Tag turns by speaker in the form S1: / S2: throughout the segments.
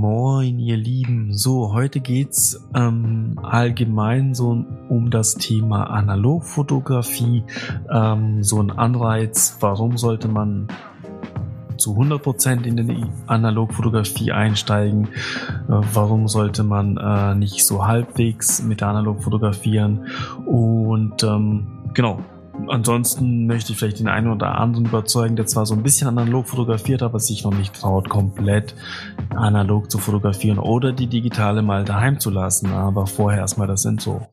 S1: Moin, ihr Lieben. So, heute geht's ähm, allgemein so um das Thema Analogfotografie. Ähm, so ein Anreiz, warum sollte man zu 100% in die Analogfotografie einsteigen? Äh, warum sollte man äh, nicht so halbwegs mit der Analog fotografieren? Und ähm, genau, ansonsten möchte ich vielleicht den einen oder anderen überzeugen, der zwar so ein bisschen analog fotografiert, aber sich noch nicht traut, komplett analog zu fotografieren oder die digitale mal daheim zu lassen. Aber vorher erstmal das Intro.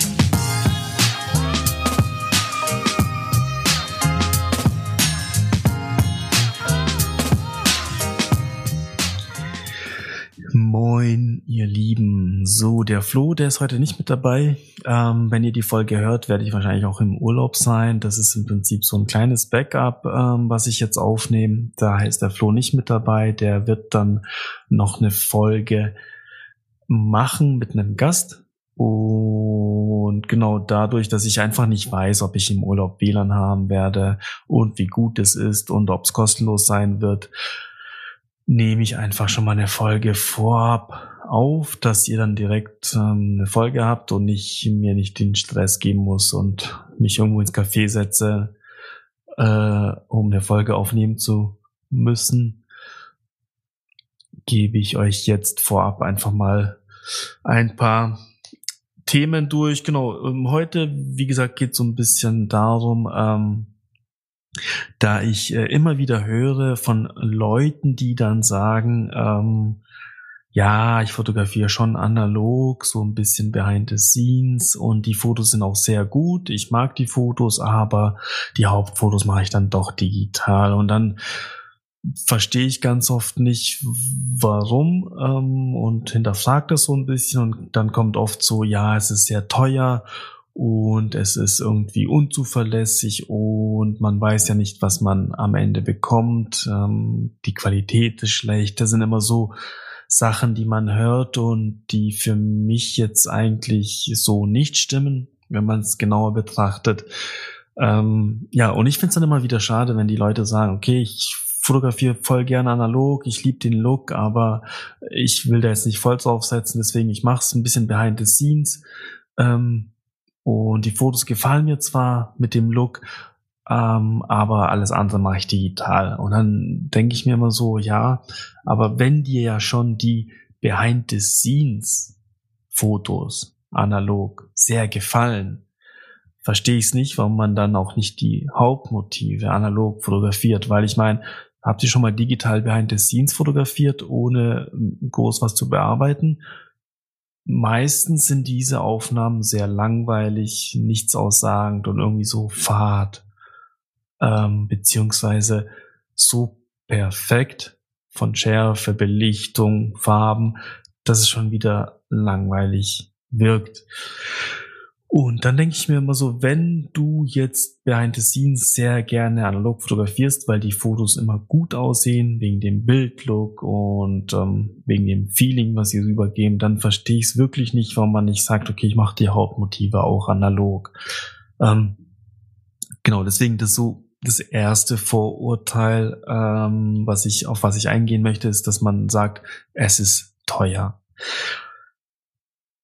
S1: Moin, ihr Lieben. So, der Flo, der ist heute nicht mit dabei. Ähm, wenn ihr die Folge hört, werde ich wahrscheinlich auch im Urlaub sein. Das ist im Prinzip so ein kleines Backup, ähm, was ich jetzt aufnehme. Da ist der Flo nicht mit dabei. Der wird dann noch eine Folge machen mit einem Gast. Und genau dadurch, dass ich einfach nicht weiß, ob ich im Urlaub WLAN haben werde und wie gut es ist und ob es kostenlos sein wird, nehme ich einfach schon mal eine Folge vorab auf, dass ihr dann direkt ähm, eine Folge habt und ich mir nicht den Stress geben muss und mich irgendwo ins Café setze, äh, um eine Folge aufnehmen zu müssen, gebe ich euch jetzt vorab einfach mal ein paar Themen durch. Genau, ähm, heute, wie gesagt, geht so ein bisschen darum, ähm, da ich äh, immer wieder höre von Leuten, die dann sagen, ähm, ja, ich fotografiere schon analog, so ein bisschen behind the scenes und die Fotos sind auch sehr gut. Ich mag die Fotos, aber die Hauptfotos mache ich dann doch digital und dann verstehe ich ganz oft nicht, warum ähm, und hinterfragt das so ein bisschen und dann kommt oft so, ja, es ist sehr teuer und es ist irgendwie unzuverlässig und man weiß ja nicht, was man am Ende bekommt. Ähm, die Qualität ist schlecht. Das sind immer so Sachen, die man hört und die für mich jetzt eigentlich so nicht stimmen, wenn man es genauer betrachtet. Ähm, ja, und ich finde es dann immer wieder schade, wenn die Leute sagen, okay, ich fotografiere voll gerne analog, ich liebe den Look, aber ich will da jetzt nicht voll draufsetzen, deswegen ich mache es ein bisschen behind the scenes. Ähm, und die Fotos gefallen mir zwar mit dem Look, ähm, aber alles andere mache ich digital. Und dann denke ich mir immer so, ja, aber wenn dir ja schon die Behind the Scenes Fotos analog sehr gefallen, verstehe ich es nicht, warum man dann auch nicht die Hauptmotive analog fotografiert, weil ich meine, habt ihr schon mal digital Behind the Scenes fotografiert, ohne groß was zu bearbeiten? Meistens sind diese Aufnahmen sehr langweilig, nichts aussagend und irgendwie so fad, ähm, beziehungsweise so perfekt von Schärfe, Belichtung, Farben, dass es schon wieder langweilig wirkt. Und dann denke ich mir immer so, wenn du jetzt behind the scenes sehr gerne analog fotografierst, weil die Fotos immer gut aussehen, wegen dem Bildlook und ähm, wegen dem Feeling, was sie rübergeben, dann verstehe ich es wirklich nicht, warum man nicht sagt, okay, ich mache die Hauptmotive auch analog. Ähm, genau, deswegen das so das erste Vorurteil, ähm, was ich auf was ich eingehen möchte, ist, dass man sagt, es ist teuer.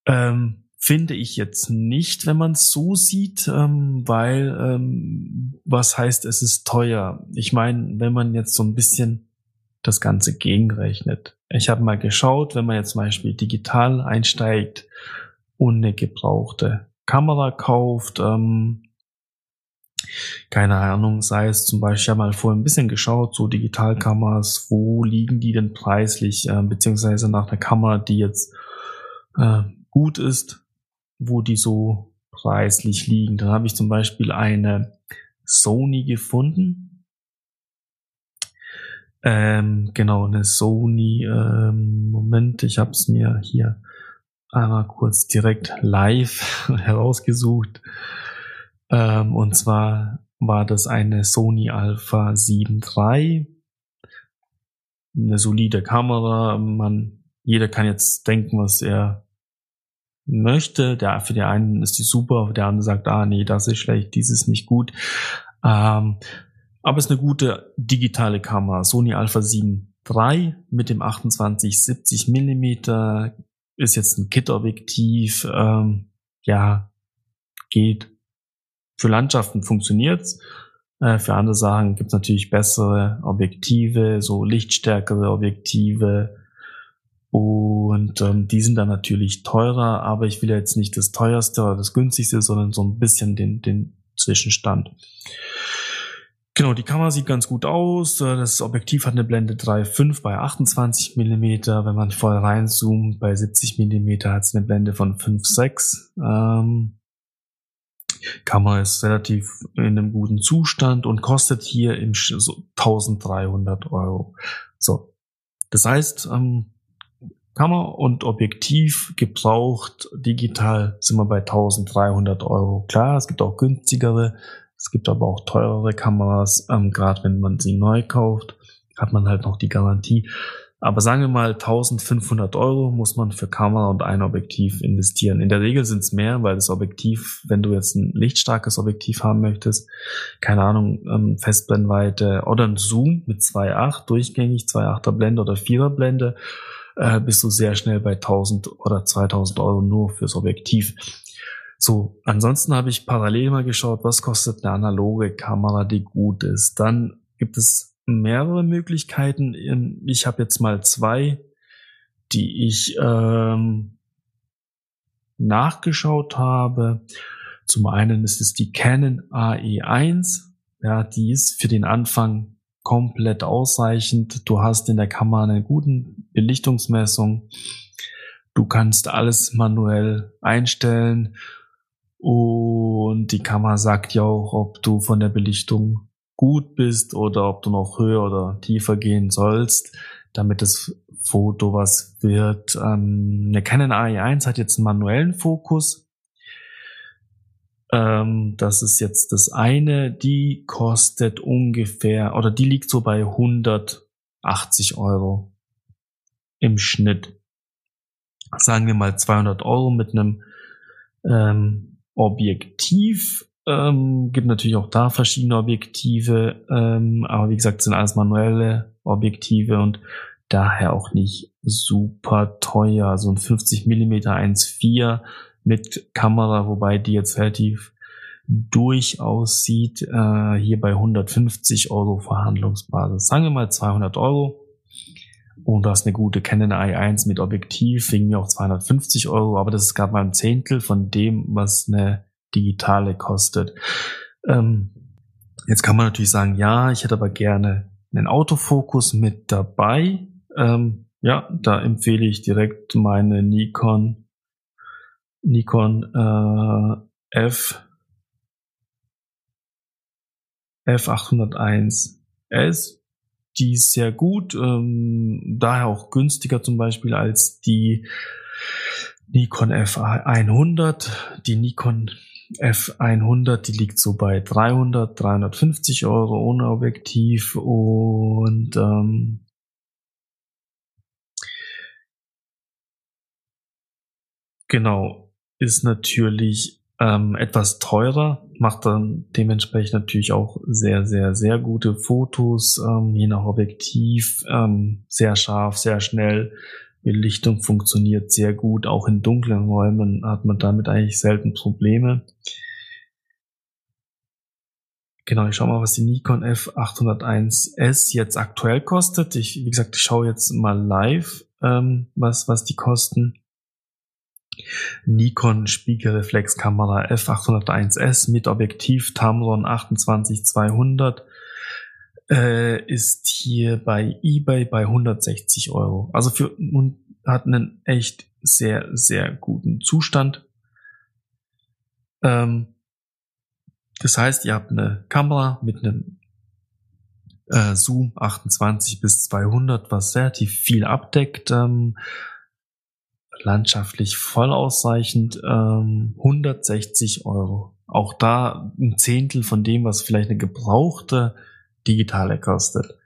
S1: Ähm, finde ich jetzt nicht, wenn man es so sieht, ähm, weil ähm, was heißt, es ist teuer? Ich meine, wenn man jetzt so ein bisschen das Ganze gegenrechnet. Ich habe mal geschaut, wenn man jetzt zum Beispiel digital einsteigt und eine gebrauchte Kamera kauft, ähm, keine Ahnung, sei es zum Beispiel, ich habe mal vorhin ein bisschen geschaut, so Digitalkameras, wo liegen die denn preislich, äh, beziehungsweise nach einer Kamera, die jetzt äh, gut ist, wo die so preislich liegen. Dann habe ich zum Beispiel eine Sony gefunden. Ähm, genau, eine Sony. Ähm, Moment, ich habe es mir hier einmal kurz direkt live herausgesucht. Ähm, und zwar war das eine Sony Alpha 7 III. Eine solide Kamera. Man, jeder kann jetzt denken, was er möchte. Der, für die einen ist die super, der andere sagt, ah nee, das ist schlecht, dies ist nicht gut. Ähm, aber es ist eine gute digitale Kamera, Sony Alpha 7 3 mit dem 28-70 Millimeter ist jetzt ein Kit-Objektiv. Ähm, ja, geht. Für Landschaften funktioniert's. Äh, für andere Sachen gibt's natürlich bessere Objektive, so lichtstärkere Objektive. Und ähm, die sind dann natürlich teurer, aber ich will jetzt nicht das teuerste oder das günstigste, sondern so ein bisschen den, den Zwischenstand. Genau, die Kamera sieht ganz gut aus. Das Objektiv hat eine Blende 3,5 bei 28 Millimeter. Wenn man voll reinzoomt, bei 70 Millimeter hat es eine Blende von 5,6. Ähm, Kamera ist relativ in einem guten Zustand und kostet hier im Sch so 1300 Euro. So, das heißt, ähm, Kamera und Objektiv gebraucht digital sind wir bei 1300 Euro. Klar, es gibt auch günstigere, es gibt aber auch teurere Kameras, ähm, gerade wenn man sie neu kauft, hat man halt noch die Garantie. Aber sagen wir mal 1500 Euro muss man für Kamera und ein Objektiv investieren. In der Regel sind es mehr, weil das Objektiv, wenn du jetzt ein lichtstarkes Objektiv haben möchtest, keine Ahnung, ähm, Festbrennweite oder ein Zoom mit 2.8 durchgängig, 2.8er Blende oder 4er Blende, äh, bist du sehr schnell bei 1000 oder 2000 Euro nur fürs Objektiv. So, ansonsten habe ich parallel mal geschaut, was kostet eine analoge Kamera, die gut ist. Dann gibt es mehrere Möglichkeiten. Ich habe jetzt mal zwei, die ich ähm, nachgeschaut habe. Zum einen ist es die Canon AE1. Ja, die ist für den Anfang komplett ausreichend. Du hast in der Kamera eine gute Belichtungsmessung. Du kannst alles manuell einstellen. Und die Kamera sagt ja auch, ob du von der Belichtung gut bist oder ob du noch höher oder tiefer gehen sollst, damit das Foto was wird. Ähm, eine Canon AE1 hat jetzt einen manuellen Fokus. Ähm, das ist jetzt das eine. Die kostet ungefähr, oder die liegt so bei 180 Euro im Schnitt. Sagen wir mal 200 Euro mit einem ähm, Objektiv. Ähm, gibt natürlich auch da verschiedene Objektive, ähm, aber wie gesagt, sind alles manuelle Objektive und daher auch nicht super teuer. So ein 50 mm 1.4 mit Kamera, wobei die jetzt relativ durchaus sieht, äh, hier bei 150 Euro Verhandlungsbasis. Sagen wir mal 200 Euro. Und du hast eine gute Canon i1 mit Objektiv, wegen mir auch 250 Euro, aber das ist gerade mal ein Zehntel von dem, was eine digitale kostet. Ähm, jetzt kann man natürlich sagen, ja, ich hätte aber gerne einen Autofokus mit dabei. Ähm, ja, da empfehle ich direkt meine Nikon Nikon äh, F F801S die ist sehr gut, ähm, daher auch günstiger zum Beispiel als die Nikon F100. Die Nikon F100, die liegt so bei 300, 350 Euro ohne Objektiv und ähm, genau ist natürlich ähm, etwas teurer, macht dann dementsprechend natürlich auch sehr, sehr, sehr gute Fotos, ähm, je nach Objektiv, ähm, sehr scharf, sehr schnell. Belichtung funktioniert sehr gut. Auch in dunklen Räumen hat man damit eigentlich selten Probleme. Genau, ich schau mal, was die Nikon F801S jetzt aktuell kostet. Ich, wie gesagt, ich schaue jetzt mal live, ähm, was, was die kosten. Nikon Spiegelreflexkamera F801S mit Objektiv Tamron 28200 äh, ist hier bei eBay bei 160 Euro. Also für und hat einen echt sehr sehr guten Zustand. Ähm, das heißt, ihr habt eine Kamera mit einem äh, Zoom 28 bis 200, was relativ viel abdeckt. Ähm, landschaftlich voll ausreichend, ähm, 160 Euro. Auch da ein Zehntel von dem, was vielleicht eine gebrauchte digitale kostet.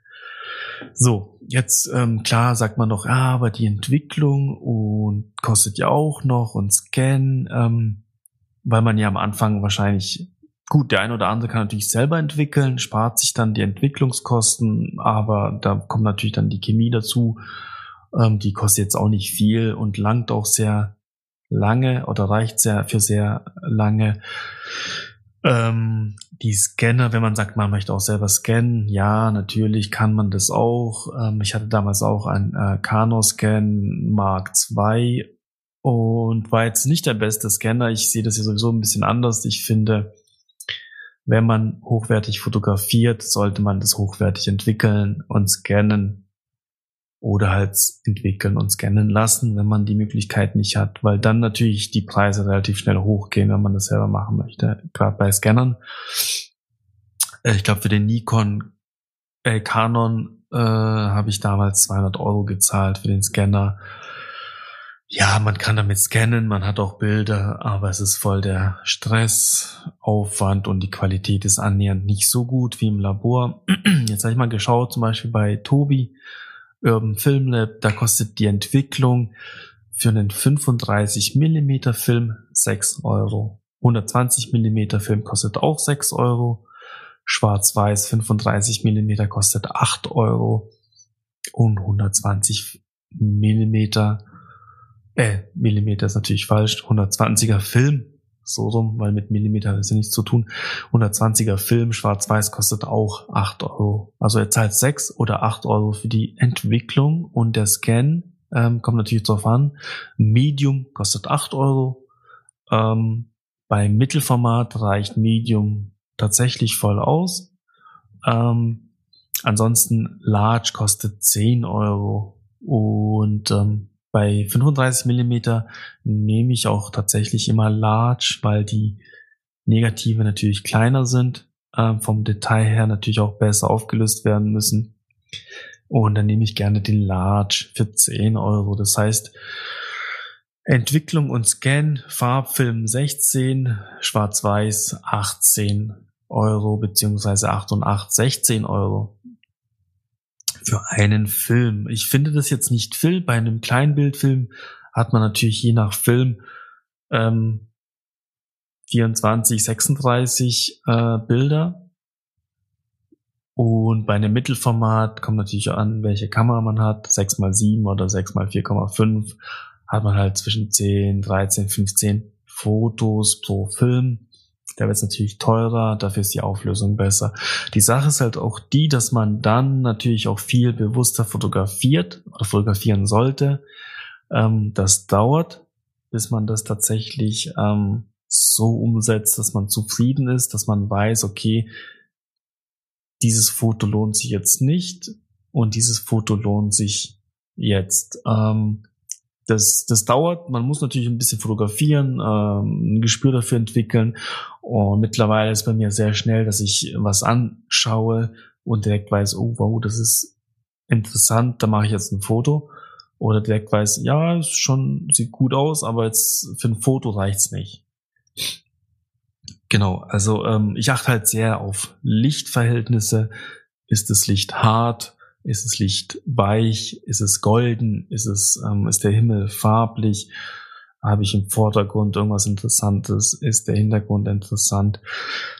S1: So, jetzt ähm, klar sagt man noch, ah, aber die Entwicklung und kostet ja auch noch und Scan, ähm, weil man ja am Anfang wahrscheinlich Gut, der eine oder andere kann natürlich selber entwickeln, spart sich dann die Entwicklungskosten, aber da kommt natürlich dann die Chemie dazu. Ähm, die kostet jetzt auch nicht viel und langt auch sehr lange oder reicht sehr für sehr lange. Ähm, die Scanner, wenn man sagt, man möchte auch selber scannen, ja, natürlich kann man das auch. Ähm, ich hatte damals auch ein äh, Canoscan Mark II und war jetzt nicht der beste Scanner. Ich sehe das hier sowieso ein bisschen anders. Ich finde, wenn man hochwertig fotografiert, sollte man das hochwertig entwickeln und scannen oder halt entwickeln und scannen lassen, wenn man die Möglichkeit nicht hat, weil dann natürlich die Preise relativ schnell hochgehen, wenn man das selber machen möchte, gerade bei Scannern. Äh, ich glaube, für den Nikon äh, Canon äh, habe ich damals 200 Euro gezahlt für den Scanner. Ja, man kann damit scannen, man hat auch Bilder, aber es ist voll der Stressaufwand und die Qualität ist annähernd nicht so gut wie im Labor. Jetzt habe ich mal geschaut, zum Beispiel bei Tobi, Urban Film Lab, da kostet die Entwicklung für einen 35 Millimeter Film 6 Euro. 120 Millimeter Film kostet auch 6 Euro. Schwarz-Weiß 35 Millimeter kostet 8 Euro. Und 120 Millimeter, äh, Millimeter ist natürlich falsch, 120er Film so rum, weil mit Millimeter es ja nichts zu tun. 120er Film, schwarz-weiß, kostet auch 8 Euro. Also er zahlt 6 oder 8 Euro für die Entwicklung und der Scan ähm, kommt natürlich drauf an. Medium kostet 8 Euro. Ähm, bei Mittelformat reicht Medium tatsächlich voll aus. Ähm, ansonsten Large kostet 10 Euro und ähm, bei 35 Millimeter nehme ich auch tatsächlich immer Large, weil die Negative natürlich kleiner sind, äh, vom Detail her natürlich auch besser aufgelöst werden müssen. Und dann nehme ich gerne den Large für 10 Euro. Das heißt, Entwicklung und Scan, Farbfilm 16, Schwarz-Weiß 18 Euro, beziehungsweise 8 und 8, 16 Euro für einen Film. Ich finde das jetzt nicht viel. Bei einem Kleinbildfilm hat man natürlich je nach Film ähm, 24, 36 äh, Bilder. Und bei einem Mittelformat kommt natürlich an, welche Kamera man hat. 6x7 oder 6x4,5 hat man halt zwischen 10, 13, 15 Fotos pro Film. Da wird natürlich teurer, dafür ist die Auflösung besser. Die Sache ist halt auch die, dass man dann natürlich auch viel bewusster fotografiert oder fotografieren sollte. Ähm, das dauert, bis man das tatsächlich ähm, so umsetzt, dass man zufrieden ist, dass man weiß, okay, dieses Foto lohnt sich jetzt nicht und dieses Foto lohnt sich jetzt. Ähm, das, das dauert. Man muss natürlich ein bisschen fotografieren, ähm, ein Gespür dafür entwickeln. Und mittlerweile ist bei mir sehr schnell, dass ich was anschaue und direkt weiß, oh wow, das ist interessant, da mache ich jetzt ein Foto. Oder direkt weiß, ja, schon sieht gut aus, aber jetzt für ein Foto reicht's nicht. Genau, also ähm, ich achte halt sehr auf Lichtverhältnisse. Ist das Licht hart? Ist das Licht weich? Ist es golden? Ist es, ähm, ist der Himmel farblich? Habe ich im Vordergrund irgendwas Interessantes? Ist der Hintergrund interessant?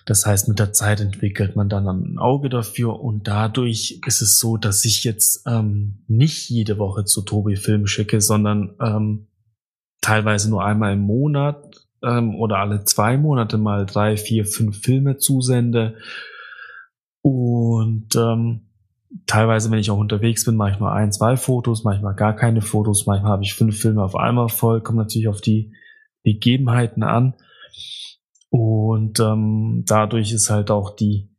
S1: Das heißt, mit der Zeit entwickelt man dann ein Auge dafür und dadurch ist es so, dass ich jetzt ähm, nicht jede Woche zu Tobi Film schicke, sondern ähm, teilweise nur einmal im Monat ähm, oder alle zwei Monate mal drei, vier, fünf Filme zusende. Und ähm, teilweise, wenn ich auch unterwegs bin, mache ich nur ein, zwei Fotos, manchmal gar keine Fotos, manchmal habe ich fünf Filme auf einmal voll, kommt natürlich auf die Begebenheiten an. Und ähm, dadurch ist halt auch die,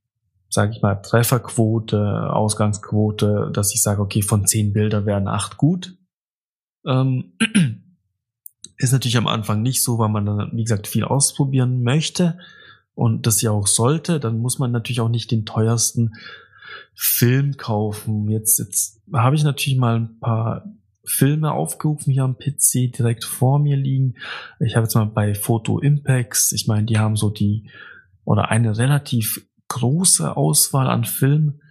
S1: sage ich mal, Trefferquote, Ausgangsquote, dass ich sage, okay, von zehn Bildern werden acht gut. Ähm, ist natürlich am Anfang nicht so, weil man dann, wie gesagt, viel ausprobieren möchte und das ja auch sollte. Dann muss man natürlich auch nicht den teuersten Film kaufen. Jetzt, jetzt habe ich natürlich mal ein paar Filme aufgerufen hier am PC direkt vor mir liegen. Ich habe jetzt mal bei Photo Impacts, ich meine, die haben so die oder eine relativ große Auswahl an Filmen.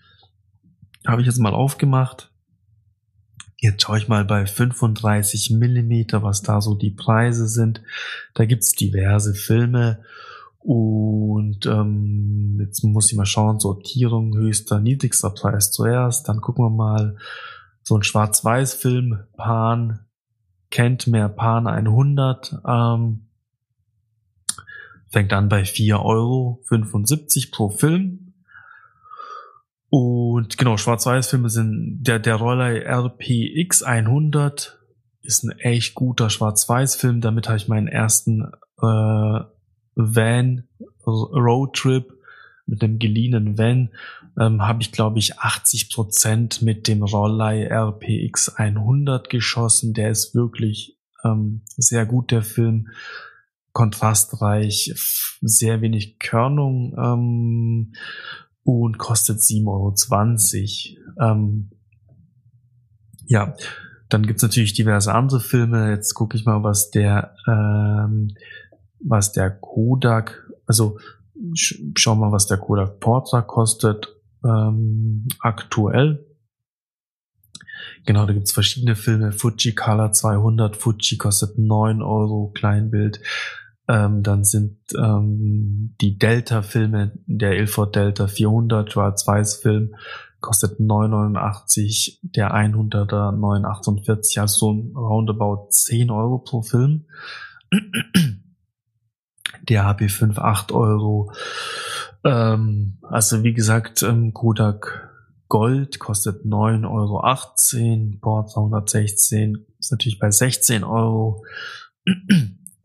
S1: Habe ich jetzt mal aufgemacht. Jetzt schaue ich mal bei 35 Millimeter, was da so die Preise sind. Da gibt's diverse Filme Und ähm, jetzt muss ich mal schauen, Sortierung höchster, niedrigster Preis zuerst. Dann gucken wir mal so ein Schwarz-Weiß-Film, Pan, kennt mehr Pan 100. Ähm, fängt an bei 4,75 Euro pro Film. Und genau, Schwarz-Weiß-Filme sind der, der Roller RPX 100 ist ein echt guter Schwarz-Weiß-Film. Damit habe ich meinen ersten äh, Van Roadtrip mit einem geliehenen Van ähm, habe ich glaube ich 80 Prozent mit dem Rollei RPX 100 geschossen. Der ist wirklich ähm, sehr gut der Film, kontrastreich, sehr wenig Körnung ähm, und kostet 7,20 Euro. Ähm, ja, dann gibt's natürlich diverse andere Filme. Jetzt gucke ich mal, was der ähm, was der Kodak, also sch schau mal, was der Kodak Portra kostet ähm, aktuell. Genau, da gibt's verschiedene Filme. Fuji Color 200, Fuji kostet 9 Euro, Kleinbild. Ähm, dann sind ähm, die Delta-Filme, der Ilford Delta 400, Schwarz-Weiß-Film, kostet 9,89, der 100er 9,48, also so roundabout 10 Euro pro Film der HP5 8 Euro. Ähm, also wie gesagt, ähm, Kodak Gold kostet 9,18 Euro, Port 216 ist natürlich bei 16 Euro.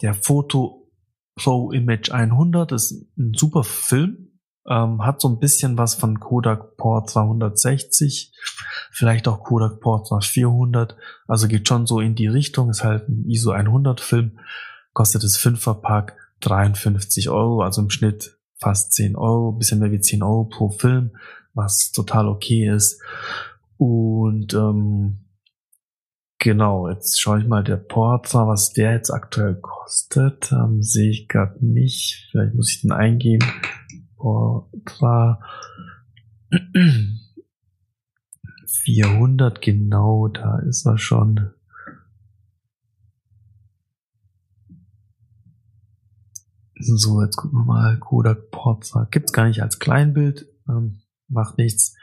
S1: Der Foto Pro Image 100 ist ein super Film, ähm, hat so ein bisschen was von Kodak Port 260, vielleicht auch Kodak Port 400, also geht schon so in die Richtung, ist halt ein ISO 100 Film, kostet es 5er Pack 53 Euro, also im Schnitt fast 10 Euro, bisschen mehr wie 10 Euro pro Film, was total okay ist. Und ähm, genau, jetzt schaue ich mal der Porza, was der jetzt aktuell kostet. Ähm, sehe ich gerade nicht. Vielleicht muss ich den eingeben. Porza 400, genau, da ist er schon. So, jetzt gucken wir mal. Kodak Porza. Gibt's gar nicht als Kleinbild. Ähm, macht nichts.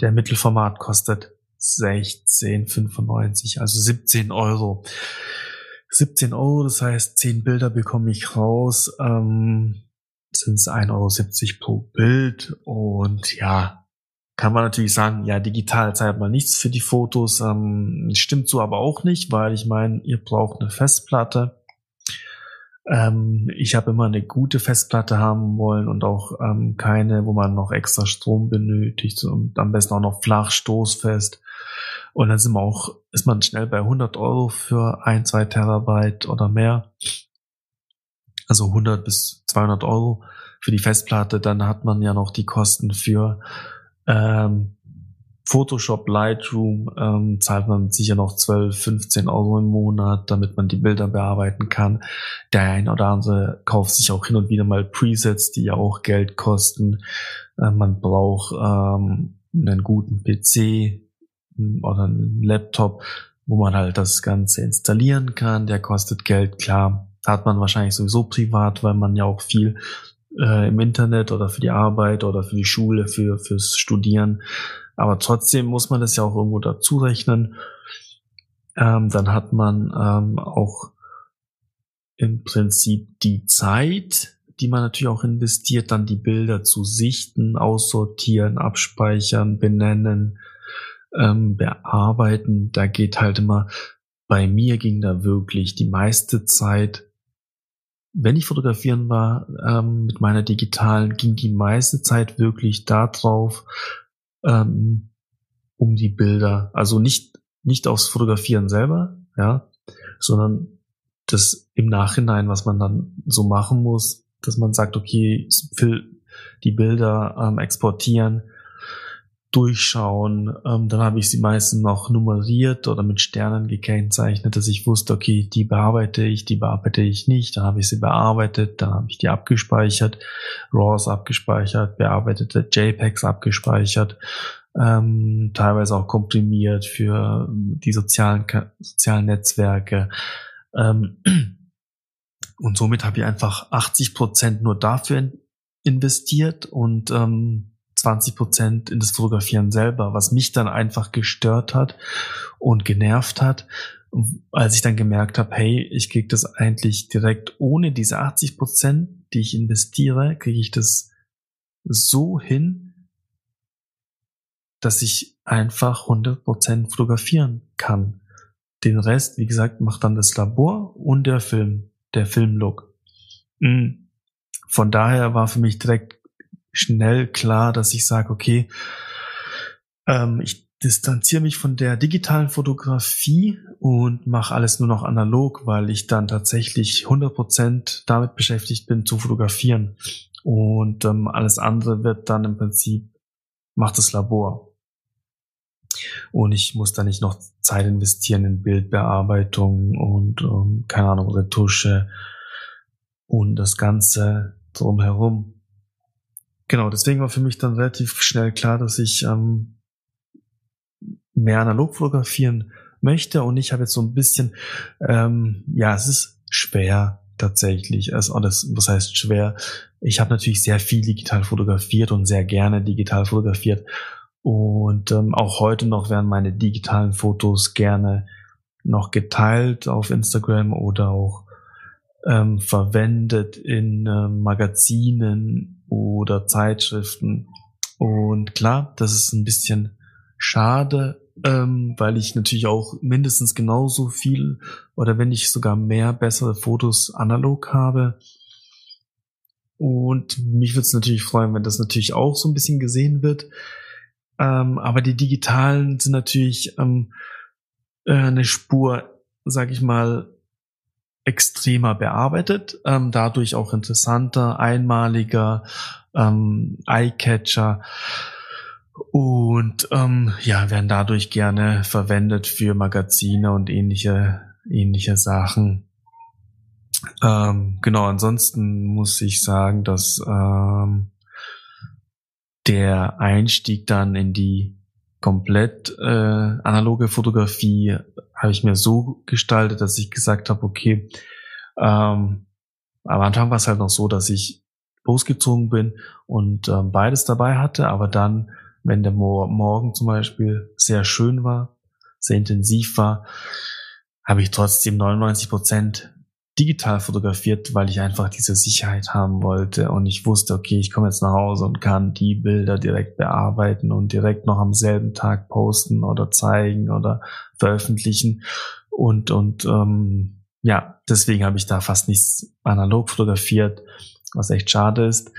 S1: Der Mittelformat kostet 16,95, also 17 Euro. 17 Euro, das heißt, 10 Bilder bekomme ich raus. Ähm, sind es 1,70 Euro pro Bild. Und ja, kann man natürlich sagen, ja, digital zahlt man nichts für die Fotos. Ähm, stimmt so aber auch nicht, weil ich meine, ihr braucht eine Festplatte. Ähm, ich habe immer eine gute Festplatte haben wollen und auch ähm, keine, wo man noch extra Strom benötigt und am besten auch noch flach stoßfest. Und dann sind wir auch, ist man schnell bei 100 Euro für ein, zwei Terabyte oder mehr. Also 100 bis 200 Euro für die Festplatte. Dann hat man ja noch die Kosten für ähm, Photoshop, Lightroom ähm, zahlt man sicher noch 12, 15 Euro im Monat, damit man die Bilder bearbeiten kann. Der ein oder andere kauft sich auch hin und wieder mal Presets, die ja auch Geld kosten. Äh, man braucht ähm, einen guten PC hm, oder einen Laptop, wo man halt das Ganze installieren kann. Der kostet Geld, klar. Hat man wahrscheinlich sowieso privat, weil man ja auch viel äh, im Internet oder für die Arbeit oder für die Schule, für fürs Studieren aber trotzdem muss man das ja auch irgendwo dazu rechnen. Ähm, dann hat man ähm, auch im Prinzip die Zeit, die man natürlich auch investiert, dann die Bilder zu sichten, aussortieren, abspeichern, benennen, ähm, bearbeiten. Da geht halt immer, bei mir ging da wirklich die meiste Zeit, wenn ich fotografieren war ähm, mit meiner digitalen, ging die meiste Zeit wirklich darauf, ähm, um die Bilder. Also nicht, nicht aufs Fotografieren selber, ja, sondern das im Nachhinein, was man dann so machen muss, dass man sagt, okay, die Bilder ähm, exportieren, durchschauen. Ähm, dann habe ich sie meistens noch nummeriert oder mit Sternen gekennzeichnet, dass ich wusste, okay, die bearbeite ich, die bearbeite ich nicht. Dann habe ich sie bearbeitet, dann habe ich die abgespeichert, RAWs abgespeichert, bearbeitete JPEGs abgespeichert, ähm, teilweise auch komprimiert für die sozialen, sozialen Netzwerke. Ähm, Und somit habe ich einfach 80 Prozent nur dafür investiert und ähm, 20 Prozent in das Fotografieren selber, was mich dann einfach gestört hat und genervt hat, als ich dann gemerkt habe, hey, ich kriege das eigentlich direkt ohne diese 80 Prozent, die ich investiere, kriege ich das so hin, dass ich einfach 100 Prozent fotografieren kann. Den Rest, wie gesagt, macht dann das Labor und der Film, der Filmlook. Mhm. Von daher war für mich direkt schnell klar, dass ich sage, okay, ähm, ich distanziere mich von der digitalen Fotografie und mache alles nur noch analog, weil ich dann tatsächlich 100% damit beschäftigt bin zu fotografieren. Und ähm, alles andere wird dann im Prinzip, macht das Labor. Und ich muss da nicht noch Zeit investieren in Bildbearbeitung und ähm, keine Ahnung, Retusche und das Ganze drumherum. Genau, deswegen war für mich dann relativ schnell klar, dass ich ähm, mehr analog fotografieren möchte und ich habe jetzt so ein bisschen, ähm, ja, es ist schwer tatsächlich. Also, das, was heißt schwer? Ich habe natürlich sehr viel digital fotografiert und sehr gerne digital fotografiert und ähm, auch heute noch werden meine digitalen Fotos gerne noch geteilt auf Instagram oder auch ähm, verwendet in äh, Magazinen oder Zeitschriften. Und klar, das ist ein bisschen schade, ähm, weil ich natürlich auch mindestens genauso viel oder wenn nicht sogar mehr bessere Fotos analog habe. Und mich würde es natürlich freuen, wenn das natürlich auch so ein bisschen gesehen wird. Ähm, aber die digitalen sind natürlich ähm, äh, eine Spur, sag ich mal, extremer bearbeitet, ähm, dadurch auch interessanter, einmaliger, ähm, Eyecatcher und ähm, ja, werden dadurch gerne verwendet für Magazine und ähnliche ähnliche Sachen. Ähm, genau, ansonsten muss ich sagen, dass ähm, der Einstieg dann in die komplett äh, analoge Fotografie habe ich mir so gestaltet, dass ich gesagt habe, okay, ähm, am Anfang war es halt noch so, dass ich losgezogen bin und ähm, beides dabei hatte, aber dann, wenn der Mo Morgen zum Beispiel sehr schön war, sehr intensiv war, habe ich trotzdem 99 Prozent digital fotografiert, weil ich einfach diese Sicherheit haben wollte und ich wusste, okay, ich komme jetzt nach Hause und kann die Bilder direkt bearbeiten und direkt noch am selben Tag posten oder zeigen oder veröffentlichen und und ähm, ja, deswegen habe ich da fast nichts analog fotografiert, was echt schade ist.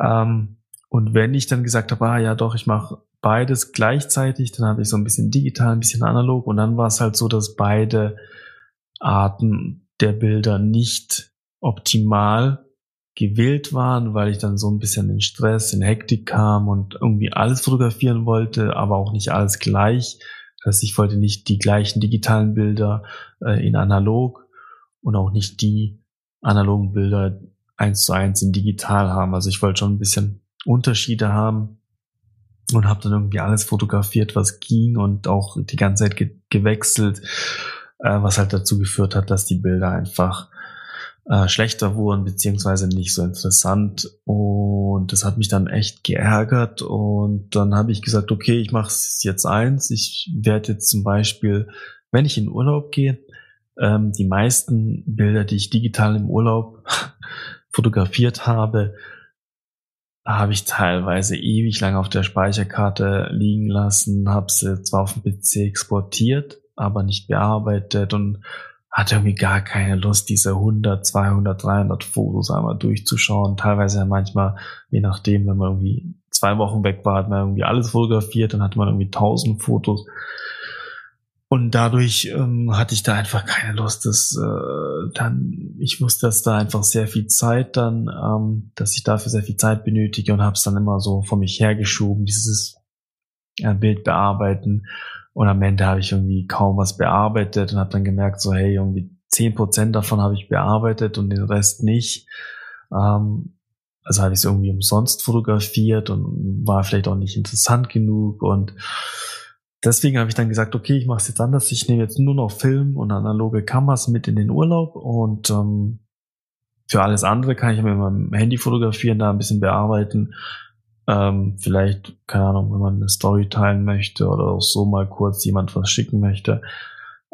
S1: Ähm, und wenn ich dann gesagt habe, ah ja doch, ich mache beides gleichzeitig, dann habe ich so ein bisschen digital, ein bisschen analog und dann war es halt so, dass beide Arten der Bilder nicht optimal gewählt waren, weil ich dann so ein bisschen in Stress, in Hektik kam und irgendwie alles fotografieren wollte, aber auch nicht alles gleich. Das heißt, ich wollte nicht die gleichen digitalen Bilder äh, in analog und auch nicht die analogen Bilder eins zu eins in digital haben. Also ich wollte schon ein bisschen Unterschiede haben und habe dann irgendwie alles fotografiert, was ging und auch die ganze Zeit ge gewechselt äh, was halt dazu geführt hat, dass die Bilder einfach äh, schlechter wurden, beziehungsweise nicht so interessant. Und das hat mich dann echt geärgert. Und dann habe ich gesagt, okay, ich mache es jetzt eins. Ich werde jetzt zum Beispiel, wenn ich in Urlaub gehe, ähm, die meisten Bilder, die ich digital im Urlaub fotografiert habe, habe ich teilweise ewig lang auf der Speicherkarte liegen lassen, habe sie zwar auf dem PC exportiert, aber nicht bearbeitet und hatte irgendwie gar keine Lust, diese 100, 200, 300 Fotos einmal durchzuschauen. Teilweise manchmal, je nachdem, wenn man irgendwie zwei Wochen weg war, hat man irgendwie alles fotografiert, dann hatte man irgendwie 1000 Fotos. Und dadurch ähm, hatte ich da einfach keine Lust. dass äh, dann, ich wusste, dass da einfach sehr viel Zeit dann, ähm, dass ich dafür sehr viel Zeit benötige und habe es dann immer so vor mich hergeschoben, dieses äh, Bild bearbeiten. Und am Ende habe ich irgendwie kaum was bearbeitet und habe dann gemerkt, so hey, irgendwie zehn Prozent davon habe ich bearbeitet und den Rest nicht. Ähm, also habe ich es irgendwie umsonst fotografiert und war vielleicht auch nicht interessant genug. Und deswegen habe ich dann gesagt, okay, ich mache es jetzt anders. Ich nehme jetzt nur noch Film und analoge Kameras mit in den Urlaub und ähm, für alles andere kann ich mit meinem Handy fotografieren, da ein bisschen bearbeiten. Ähm, vielleicht, keine Ahnung, wenn man eine Story teilen möchte oder auch so mal kurz jemand was schicken möchte,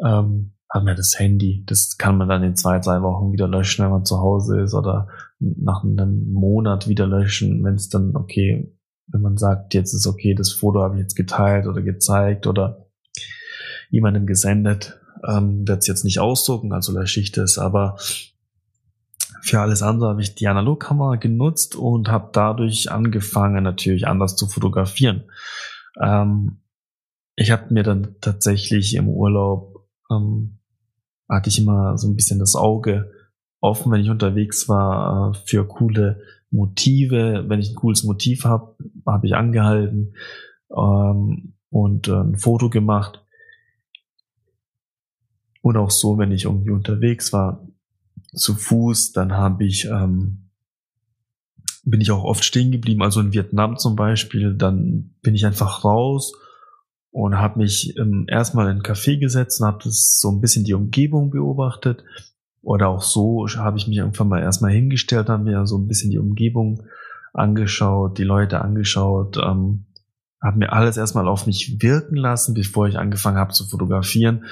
S1: ähm, hat man das Handy. Das kann man dann in zwei, drei Wochen wieder löschen, wenn man zu Hause ist oder nach einem Monat wieder löschen, wenn es dann okay, wenn man sagt, jetzt ist okay, das Foto habe ich jetzt geteilt oder gezeigt oder jemandem gesendet, ähm, wird es jetzt nicht ausdrucken, also lösche ich das, aber für alles andere habe ich die Analogkamera genutzt und habe dadurch angefangen, natürlich anders zu fotografieren. Ähm, ich habe mir dann tatsächlich im Urlaub, ähm, hatte ich immer so ein bisschen das Auge offen, wenn ich unterwegs war, äh, für coole Motive. Wenn ich ein cooles Motiv habe, habe ich angehalten ähm, und äh, ein Foto gemacht. Und auch so, wenn ich irgendwie unterwegs war, zu Fuß, dann habe ich, ähm, bin ich auch oft stehen geblieben, also in Vietnam zum Beispiel, dann bin ich einfach raus und habe mich ähm, erstmal in ein Café gesetzt und habe das so ein bisschen die Umgebung beobachtet. Oder auch so habe ich mich irgendwann mal erstmal hingestellt, habe mir so ein bisschen die Umgebung angeschaut, die Leute angeschaut, ähm, habe mir alles erstmal auf mich wirken lassen, bevor ich angefangen habe zu fotografieren.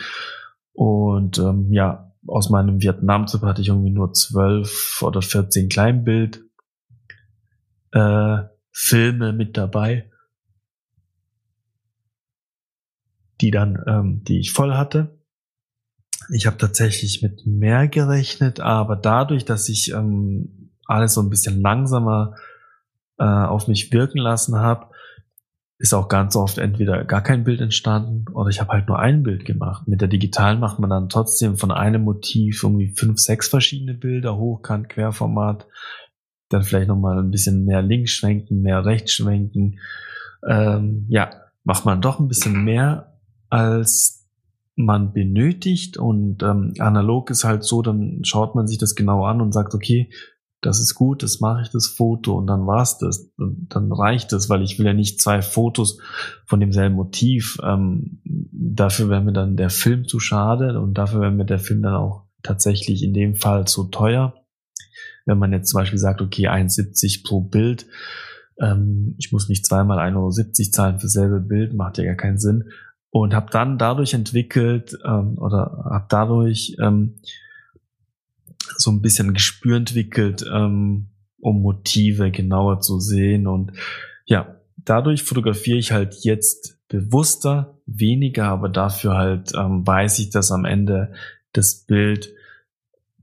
S1: Und ähm, ja, aus meinem Vietnam-Trip hatte ich irgendwie nur zwölf oder 14 Kleinbild äh, Filme mit dabei, die dann, ähm, die ich voll hatte. Ich habe tatsächlich mit mehr gerechnet, aber dadurch, dass ich ähm, alles so ein bisschen langsamer äh, auf mich wirken lassen habe, ist auch ganz oft entweder gar kein Bild entstanden oder ich habe halt nur ein Bild gemacht. Mit der digitalen macht man dann trotzdem von einem Motiv irgendwie fünf, sechs verschiedene Bilder, Hochkant, Querformat, dann vielleicht nochmal ein bisschen mehr links schwenken, mehr rechts schwenken. Ähm, ja, macht man doch ein bisschen mehr, als man benötigt und ähm, analog ist halt so, dann schaut man sich das genau an und sagt, okay, das ist gut, das mache ich das Foto und dann war's das. Und dann reicht es, weil ich will ja nicht zwei Fotos von demselben Motiv. Ähm, dafür wäre mir dann der Film zu schade und dafür wäre mir der Film dann auch tatsächlich in dem Fall zu teuer. Wenn man jetzt zum Beispiel sagt, okay, 1,70 pro Bild, ähm, ich muss nicht zweimal 1,70 Euro zahlen für selbe Bild, macht ja gar keinen Sinn. Und habe dann dadurch entwickelt ähm, oder habe dadurch ähm, so ein bisschen Gespür entwickelt, ähm, um Motive genauer zu sehen. Und ja, dadurch fotografiere ich halt jetzt bewusster, weniger, aber dafür halt ähm, weiß ich, dass am Ende das Bild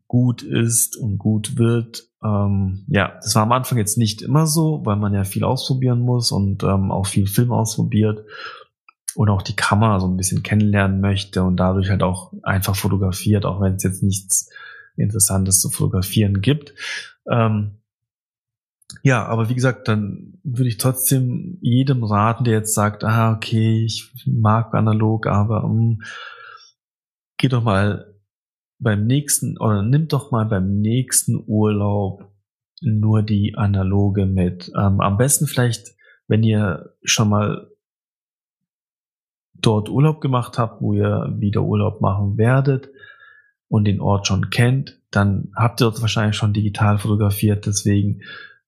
S1: gut ist und gut wird. Ähm, ja, das war am Anfang jetzt nicht immer so, weil man ja viel ausprobieren muss und ähm, auch viel Film ausprobiert und auch die Kamera so ein bisschen kennenlernen möchte und dadurch halt auch einfach fotografiert, auch wenn es jetzt nichts Interessantes zu fotografieren gibt. Ähm, ja, aber wie gesagt, dann würde ich trotzdem jedem raten, der jetzt sagt, ah, okay, ich mag analog, aber um, hm, geh doch mal beim nächsten oder nimm doch mal beim nächsten Urlaub nur die analoge mit. Ähm, am besten vielleicht, wenn ihr schon mal dort Urlaub gemacht habt, wo ihr wieder Urlaub machen werdet, und den Ort schon kennt, dann habt ihr dort wahrscheinlich schon digital fotografiert. Deswegen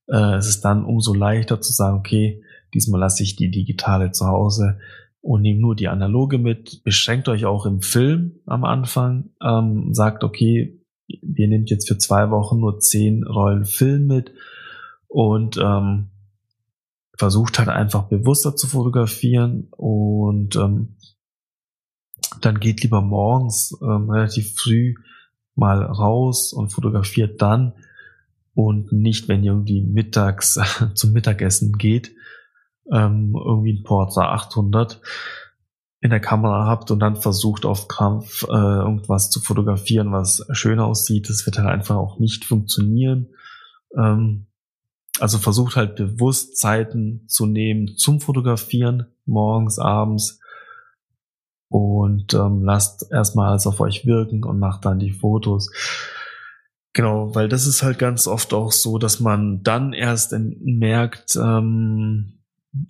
S1: äh, ist es dann umso leichter zu sagen, okay, diesmal lasse ich die digitale zu Hause und nehme nur die analoge mit. Beschränkt euch auch im Film am Anfang. Ähm, sagt, okay, wir nehmt jetzt für zwei Wochen nur zehn Rollen Film mit und ähm, versucht halt einfach bewusster zu fotografieren und ähm, dann geht lieber morgens ähm, relativ früh mal raus und fotografiert dann und nicht, wenn ihr irgendwie mittags zum Mittagessen geht, ähm, irgendwie ein Portra 800 in der Kamera habt und dann versucht auf Krampf äh, irgendwas zu fotografieren, was schön aussieht. Das wird halt einfach auch nicht funktionieren. Ähm, also versucht halt bewusst Zeiten zu nehmen zum Fotografieren, morgens, abends, und ähm, lasst erstmal alles auf euch wirken und macht dann die Fotos. Genau, weil das ist halt ganz oft auch so, dass man dann erst merkt, ähm,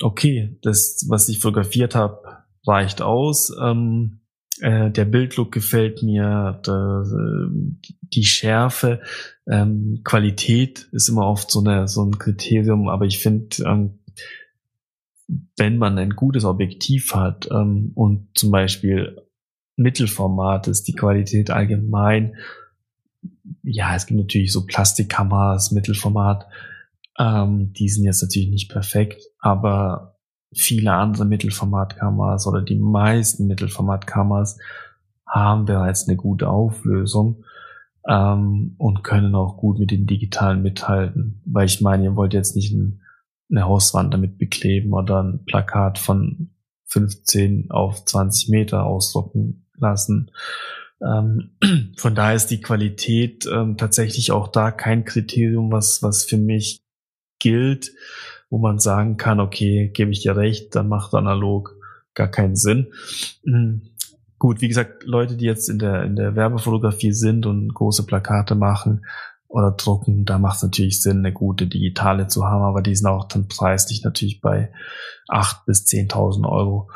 S1: okay, das, was ich fotografiert habe, reicht aus. Ähm, äh, der Bildlook gefällt mir, der, die Schärfe, ähm, Qualität ist immer oft so, eine, so ein Kriterium, aber ich finde, ähm, wenn man ein gutes Objektiv hat ähm, und zum Beispiel Mittelformat ist, die Qualität allgemein, ja, es gibt natürlich so Plastikkameras, Mittelformat, ähm, die sind jetzt natürlich nicht perfekt, aber viele andere Mittelformatkameras oder die meisten Mittelformatkameras haben bereits eine gute Auflösung ähm, und können auch gut mit den digitalen mithalten. Weil ich meine, ihr wollt jetzt nicht ein, eine Hauswand damit bekleben oder ein Plakat von 15 auf 20 Meter ausdrucken lassen. Ähm, von daher ist die Qualität ähm, tatsächlich auch da kein Kriterium, was, was für mich gilt, wo man sagen kann, okay, gebe ich dir recht, dann macht analog gar keinen Sinn. Mhm. Gut, wie gesagt, Leute, die jetzt in der, in der Werbefotografie sind und große Plakate machen oder drucken, da macht es natürlich Sinn, eine gute digitale zu haben, aber die sind auch dann preislich natürlich bei acht bis zehntausend Euro.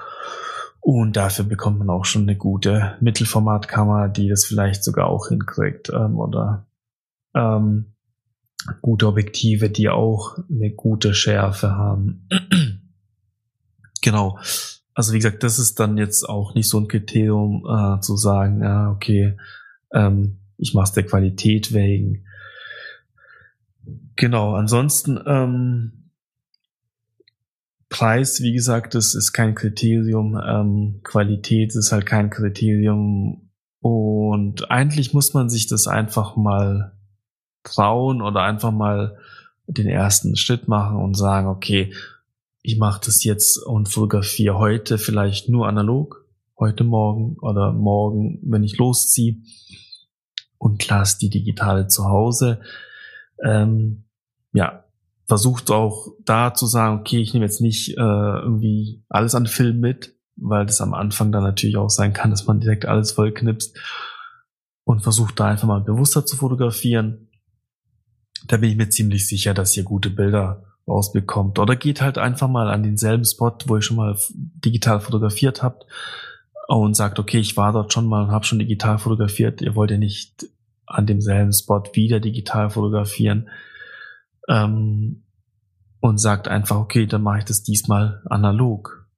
S1: Und dafür bekommt man auch schon eine gute Mittelformatkamera, die das vielleicht sogar auch hinkriegt. Ähm, oder ähm, gute Objektive, die auch eine gute Schärfe haben. genau. Also wie gesagt, das ist dann jetzt auch nicht so ein Kriterium äh, zu sagen, ja, okay, ähm, ich mache es der Qualität wegen. Genau, ansonsten ähm, Preis, wie gesagt, das ist kein Kriterium. Ähm, Qualität ist halt kein Kriterium. Und eigentlich muss man sich das einfach mal trauen oder einfach mal den ersten Schritt machen und sagen, okay, ich mache das jetzt und fotografiere heute vielleicht nur analog, heute Morgen oder morgen, wenn ich losziehe und lasse die digitale zu Hause. Ähm, ja, versucht auch da zu sagen, okay, ich nehme jetzt nicht äh, irgendwie alles an Film mit, weil das am Anfang dann natürlich auch sein kann, dass man direkt alles voll knipst und versucht da einfach mal bewusster zu fotografieren. Da bin ich mir ziemlich sicher, dass ihr gute Bilder rausbekommt. Oder geht halt einfach mal an denselben Spot, wo ihr schon mal digital fotografiert habt und sagt, okay, ich war dort schon mal und habe schon digital fotografiert. Ihr wollt ja nicht an demselben Spot wieder digital fotografieren ähm, und sagt einfach, okay, dann mache ich das diesmal analog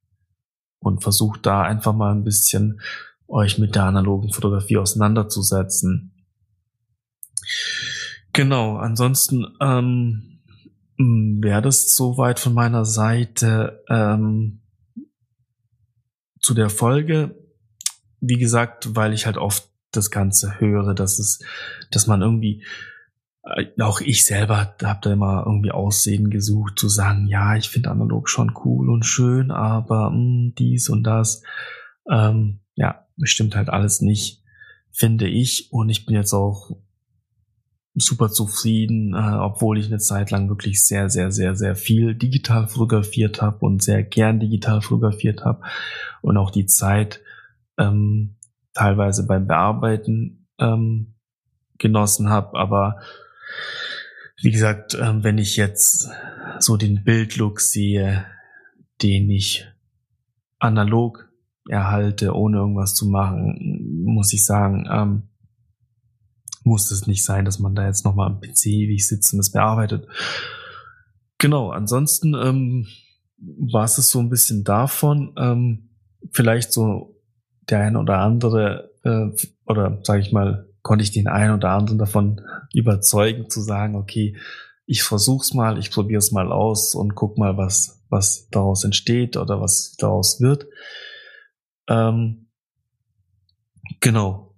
S1: und versucht da einfach mal ein bisschen euch mit der analogen Fotografie auseinanderzusetzen. Genau, ansonsten ähm, wäre das soweit von meiner Seite ähm, zu der Folge. Wie gesagt, weil ich halt oft das Ganze höre, dass es, dass man irgendwie auch ich selber habe da immer irgendwie Aussehen gesucht, zu sagen, ja, ich finde analog schon cool und schön, aber mh, hm, dies und das. Ähm, ja, bestimmt halt alles nicht, finde ich. Und ich bin jetzt auch super zufrieden, äh, obwohl ich eine Zeit lang wirklich sehr, sehr, sehr, sehr viel digital fotografiert habe und sehr gern digital fotografiert habe und auch die Zeit ähm, teilweise beim Bearbeiten ähm, genossen habe. Aber wie gesagt, ähm, wenn ich jetzt so den Bildlook sehe, den ich analog erhalte, ohne irgendwas zu machen, muss ich sagen, ähm, muss es nicht sein, dass man da jetzt nochmal am PC ewig sitzt und das bearbeitet. Genau, ansonsten ähm, war es so ein bisschen davon, ähm, vielleicht so der ein oder andere, äh, oder sage ich mal, konnte ich den einen oder anderen davon überzeugen, zu sagen, okay, ich versuch's mal, ich probiere es mal aus und guck mal, was, was daraus entsteht oder was daraus wird. Ähm, genau.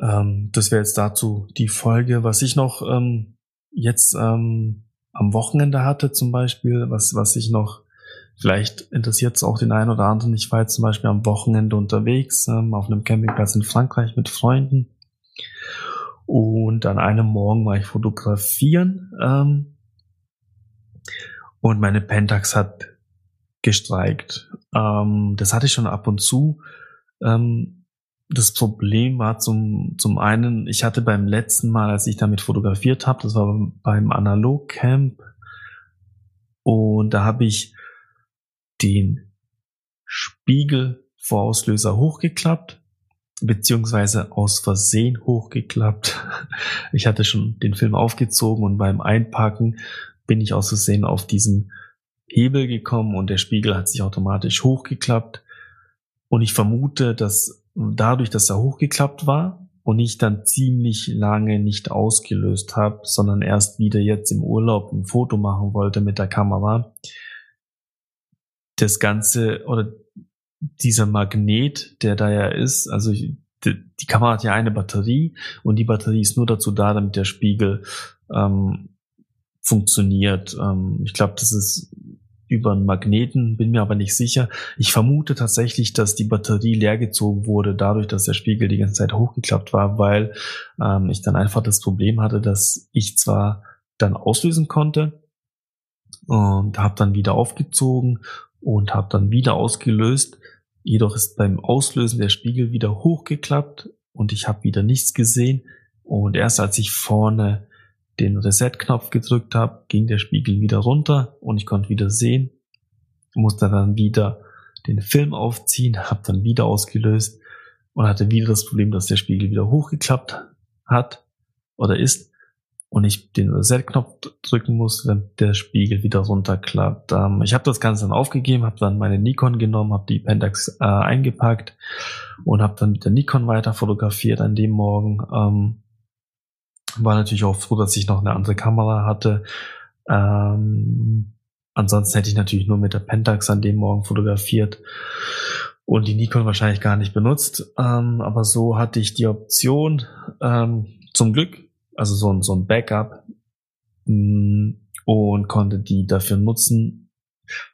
S1: Ähm, das wäre jetzt dazu die Folge. Was ich noch ähm, jetzt ähm, am Wochenende hatte, zum Beispiel, was, was ich noch, vielleicht interessiert es auch den einen oder anderen. Ich war jetzt zum Beispiel am Wochenende unterwegs ähm, auf einem Campingplatz in Frankreich mit Freunden und an einem Morgen war ich fotografieren ähm, und meine Pentax hat gestreikt. Ähm, das hatte ich schon ab und zu. Ähm, das Problem war zum, zum einen, ich hatte beim letzten Mal, als ich damit fotografiert habe, das war beim Analog-Camp, und da habe ich den Spiegel vor Auslöser hochgeklappt beziehungsweise aus Versehen hochgeklappt. Ich hatte schon den Film aufgezogen und beim Einpacken bin ich aus Versehen auf diesen Hebel gekommen und der Spiegel hat sich automatisch hochgeklappt. Und ich vermute, dass dadurch, dass er hochgeklappt war und ich dann ziemlich lange nicht ausgelöst habe, sondern erst wieder jetzt im Urlaub ein Foto machen wollte mit der Kamera, das Ganze oder dieser Magnet, der da ja ist, also die, die Kamera hat ja eine Batterie und die Batterie ist nur dazu da, damit der Spiegel ähm, funktioniert. Ähm, ich glaube, das ist über einen Magneten, bin mir aber nicht sicher. Ich vermute tatsächlich, dass die Batterie leergezogen wurde, dadurch, dass der Spiegel die ganze Zeit hochgeklappt war, weil ähm, ich dann einfach das Problem hatte, dass ich zwar dann auslösen konnte und habe dann wieder aufgezogen und habe dann wieder ausgelöst. Jedoch ist beim Auslösen der Spiegel wieder hochgeklappt und ich habe wieder nichts gesehen. Und erst als ich vorne den Reset-Knopf gedrückt habe, ging der Spiegel wieder runter und ich konnte wieder sehen, musste dann wieder den Film aufziehen, habe dann wieder ausgelöst und hatte wieder das Problem, dass der Spiegel wieder hochgeklappt hat oder ist und ich den Reset-Knopf drücken muss, wenn der Spiegel wieder runterklappt. Ähm, ich habe das Ganze dann aufgegeben, habe dann meine Nikon genommen, habe die Pentax äh, eingepackt und habe dann mit der Nikon weiter fotografiert an dem Morgen. Ähm, war natürlich auch froh, dass ich noch eine andere Kamera hatte. Ähm, ansonsten hätte ich natürlich nur mit der Pentax an dem Morgen fotografiert und die Nikon wahrscheinlich gar nicht benutzt. Ähm, aber so hatte ich die Option, ähm, zum Glück, also so ein, so ein Backup mm, und konnte die dafür nutzen.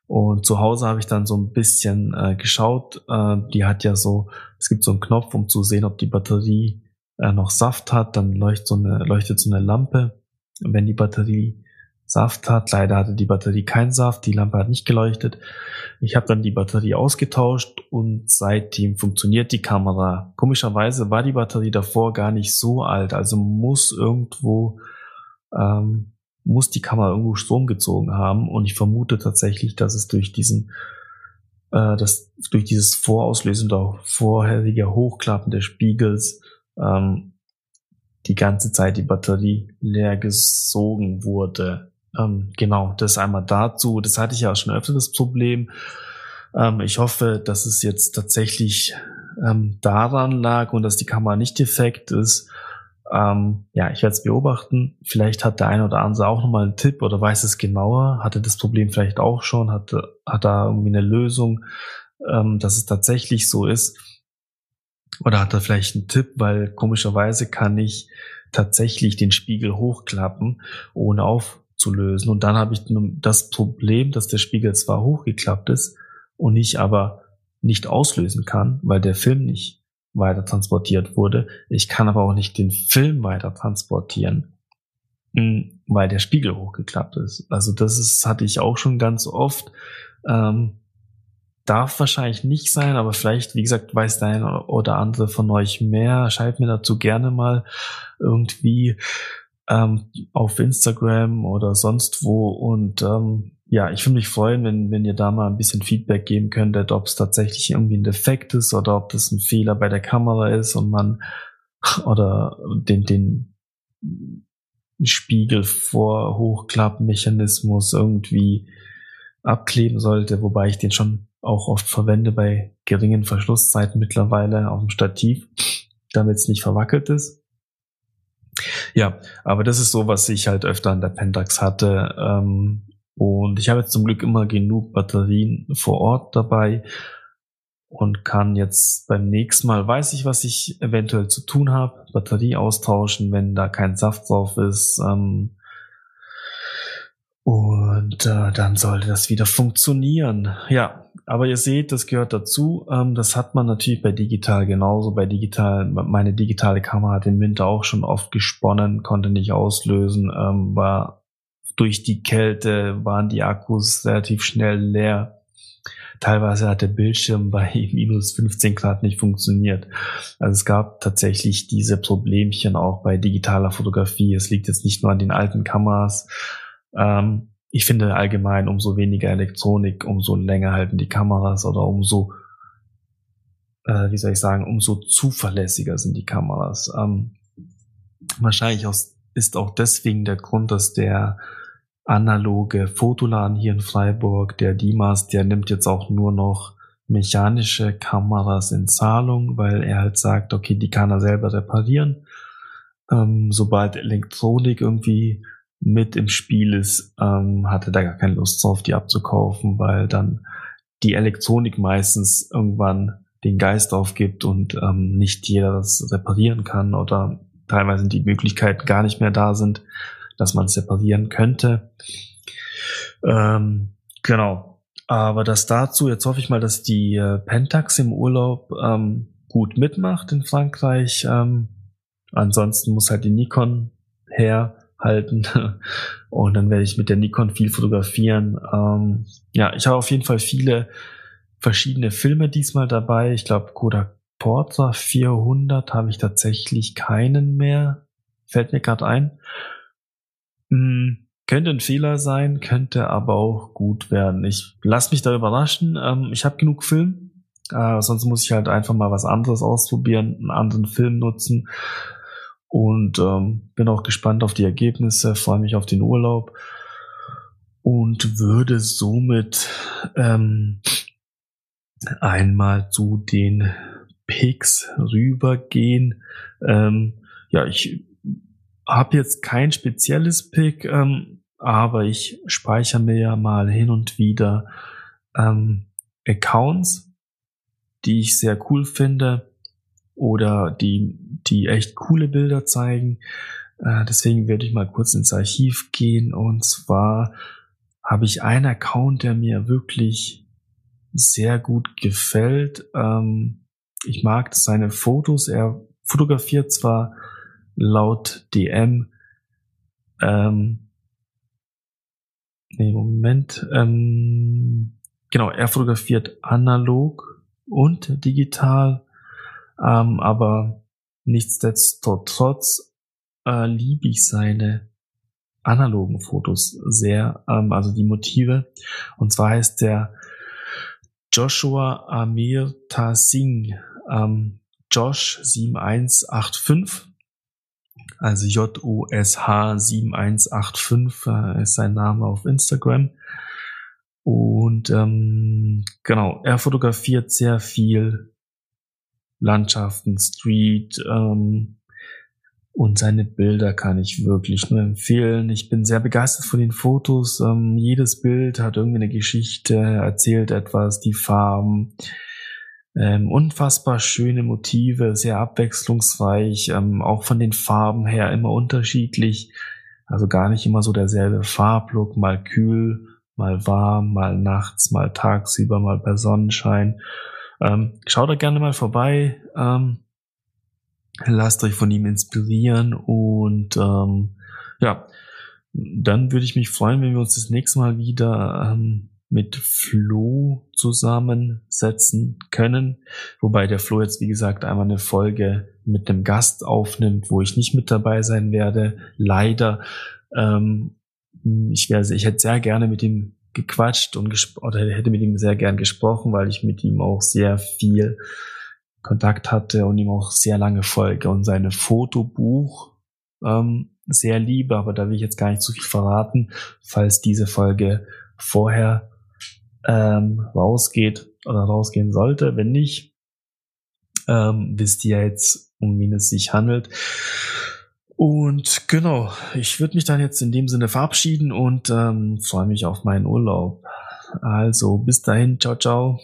S1: Und zu Hause habe ich dann so ein bisschen äh, geschaut. Äh, die hat ja so, es gibt so einen Knopf, um zu sehen, ob die Batterie äh, noch Saft hat, dann leuchtet so eine, leuchtet so eine Lampe. Wenn die Batterie Saft hat, leider hatte die Batterie keinen Saft, die Lampe hat nicht geleuchtet. Ich habe dann die Batterie ausgetauscht und seitdem funktioniert die Kamera. Komischerweise war die Batterie davor gar nicht so alt, also muss irgendwo ähm, muss die Kamera irgendwo Strom gezogen haben und ich vermute tatsächlich, dass es durch diesen äh, das durch dieses Vorauslösen oder vorherige Hochklappen des Spiegels ähm, die ganze Zeit die Batterie leer gesogen wurde. Ähm, genau, das einmal dazu. Das hatte ich ja schon öfter das Problem. Ähm, ich hoffe, dass es jetzt tatsächlich ähm, daran lag und dass die Kamera nicht defekt ist. Ähm, ja, ich werde es beobachten. Vielleicht hat der eine oder andere auch nochmal einen Tipp oder weiß es genauer, hatte das Problem vielleicht auch schon, hat, hat da irgendwie eine Lösung, ähm, dass es tatsächlich so ist. Oder hat er vielleicht einen Tipp, weil komischerweise kann ich tatsächlich den Spiegel hochklappen, ohne aufzulösen. Und dann habe ich das Problem, dass der Spiegel zwar hochgeklappt ist und ich aber nicht auslösen kann, weil der Film nicht weiter transportiert wurde. Ich kann aber auch nicht den Film weiter transportieren, hm, weil der Spiegel hochgeklappt ist. Also das ist, hatte ich auch schon ganz oft. Ähm, darf wahrscheinlich nicht sein, aber vielleicht, wie gesagt, weiß der eine oder andere von euch mehr. Schreibt mir dazu gerne mal irgendwie ähm, auf Instagram oder sonst wo. Und ähm, ja, ich würde mich freuen, wenn, wenn ihr da mal ein bisschen Feedback geben könntet, ob es tatsächlich irgendwie ein Defekt ist oder ob das ein Fehler bei der Kamera ist und man oder den, den Spiegel vor Hochklappmechanismus irgendwie abkleben sollte, wobei ich den schon auch oft verwende bei geringen Verschlusszeiten mittlerweile auf dem Stativ, damit es nicht verwackelt ist. Ja, aber das ist so, was ich halt öfter an der Pentax hatte. Ähm, und ich habe jetzt zum Glück immer genug Batterien vor Ort dabei und kann jetzt beim nächsten Mal weiß ich, was ich eventuell zu tun habe. Batterie austauschen, wenn da kein Saft drauf ist. Ähm, und äh, dann sollte das wieder funktionieren. Ja, aber ihr seht, das gehört dazu. Ähm, das hat man natürlich bei digital genauso. Bei digital, meine digitale Kamera hat im Winter auch schon oft gesponnen, konnte nicht auslösen, ähm, war durch die Kälte waren die Akkus relativ schnell leer. Teilweise hat der Bildschirm bei minus 15 Grad nicht funktioniert. Also es gab tatsächlich diese Problemchen auch bei digitaler Fotografie. Es liegt jetzt nicht nur an den alten Kameras, ähm, ich finde allgemein, umso weniger Elektronik, umso länger halten die Kameras oder umso äh, wie soll ich sagen, umso zuverlässiger sind die Kameras. Ähm, wahrscheinlich aus, ist auch deswegen der Grund, dass der analoge Fotoladen hier in Freiburg, der Dimas, der nimmt jetzt auch nur noch mechanische Kameras in Zahlung, weil er halt sagt, okay, die kann er selber reparieren. Ähm, sobald Elektronik irgendwie mit im Spiel ist, ähm, hatte da gar keine Lust drauf, die abzukaufen, weil dann die Elektronik meistens irgendwann den Geist aufgibt und ähm, nicht jeder das reparieren kann oder teilweise die Möglichkeiten gar nicht mehr da sind, dass man es separieren könnte. Ähm, genau. Aber das dazu, jetzt hoffe ich mal, dass die äh, Pentax im Urlaub ähm, gut mitmacht in Frankreich. Ähm, ansonsten muss halt die Nikon herhalten. Und dann werde ich mit der Nikon viel fotografieren. Ähm, ja, ich habe auf jeden Fall viele verschiedene Filme diesmal dabei. Ich glaube, Kodak Portra 400 habe ich tatsächlich keinen mehr. Fällt mir gerade ein. Hm, könnte ein Fehler sein, könnte aber auch gut werden. Ich lasse mich da überraschen. Ähm, ich habe genug Film. Äh, sonst muss ich halt einfach mal was anderes ausprobieren, einen anderen Film nutzen. Und ähm, bin auch gespannt auf die Ergebnisse, freue mich auf den Urlaub und würde somit ähm, einmal zu den Picks rübergehen. Ähm, ja, ich habe jetzt kein spezielles Pick, ähm, aber ich speichere mir ja mal hin und wieder ähm, Accounts, die ich sehr cool finde oder die, die echt coole Bilder zeigen. Äh, deswegen werde ich mal kurz ins Archiv gehen und zwar habe ich einen Account, der mir wirklich sehr gut gefällt. Ähm, ich mag seine Fotos. Er fotografiert zwar laut DM, ähm, nee, Moment, ähm, genau, er fotografiert analog und digital, ähm, aber nichtsdestotrotz äh, liebe ich seine analogen Fotos sehr, ähm, also die Motive. Und zwar heißt der Joshua Amir Singh, ähm, Josh 7185 also J-O-S-H 7185 äh, ist sein Name auf Instagram. Und ähm, genau, er fotografiert sehr viel Landschaften, Street ähm, und seine Bilder kann ich wirklich nur empfehlen. Ich bin sehr begeistert von den Fotos. Ähm, jedes Bild hat irgendwie eine Geschichte, erzählt etwas, die Farben, ähm, unfassbar schöne Motive, sehr abwechslungsreich, ähm, auch von den Farben her immer unterschiedlich. Also gar nicht immer so derselbe Farblook, mal kühl, mal warm, mal nachts, mal tagsüber, mal bei Sonnenschein. Ähm, schaut da gerne mal vorbei. Ähm, lasst euch von ihm inspirieren und ähm, ja, dann würde ich mich freuen, wenn wir uns das nächste Mal wieder ähm, mit Flo zusammensetzen können. Wobei der Flo jetzt, wie gesagt, einmal eine Folge mit einem Gast aufnimmt, wo ich nicht mit dabei sein werde. Leider. Ähm, ich, wäre, ich hätte sehr gerne mit ihm gequatscht und oder hätte mit ihm sehr gern gesprochen, weil ich mit ihm auch sehr viel Kontakt hatte und ihm auch sehr lange folge und seine Fotobuch ähm, sehr liebe, aber da will ich jetzt gar nicht zu viel verraten, falls diese Folge vorher ähm, rausgeht oder rausgehen sollte. Wenn nicht, ähm, wisst ihr jetzt, um wen es sich handelt. Und genau, ich würde mich dann jetzt in dem Sinne verabschieden und ähm, freue mich auf meinen Urlaub. Also bis dahin, ciao, ciao.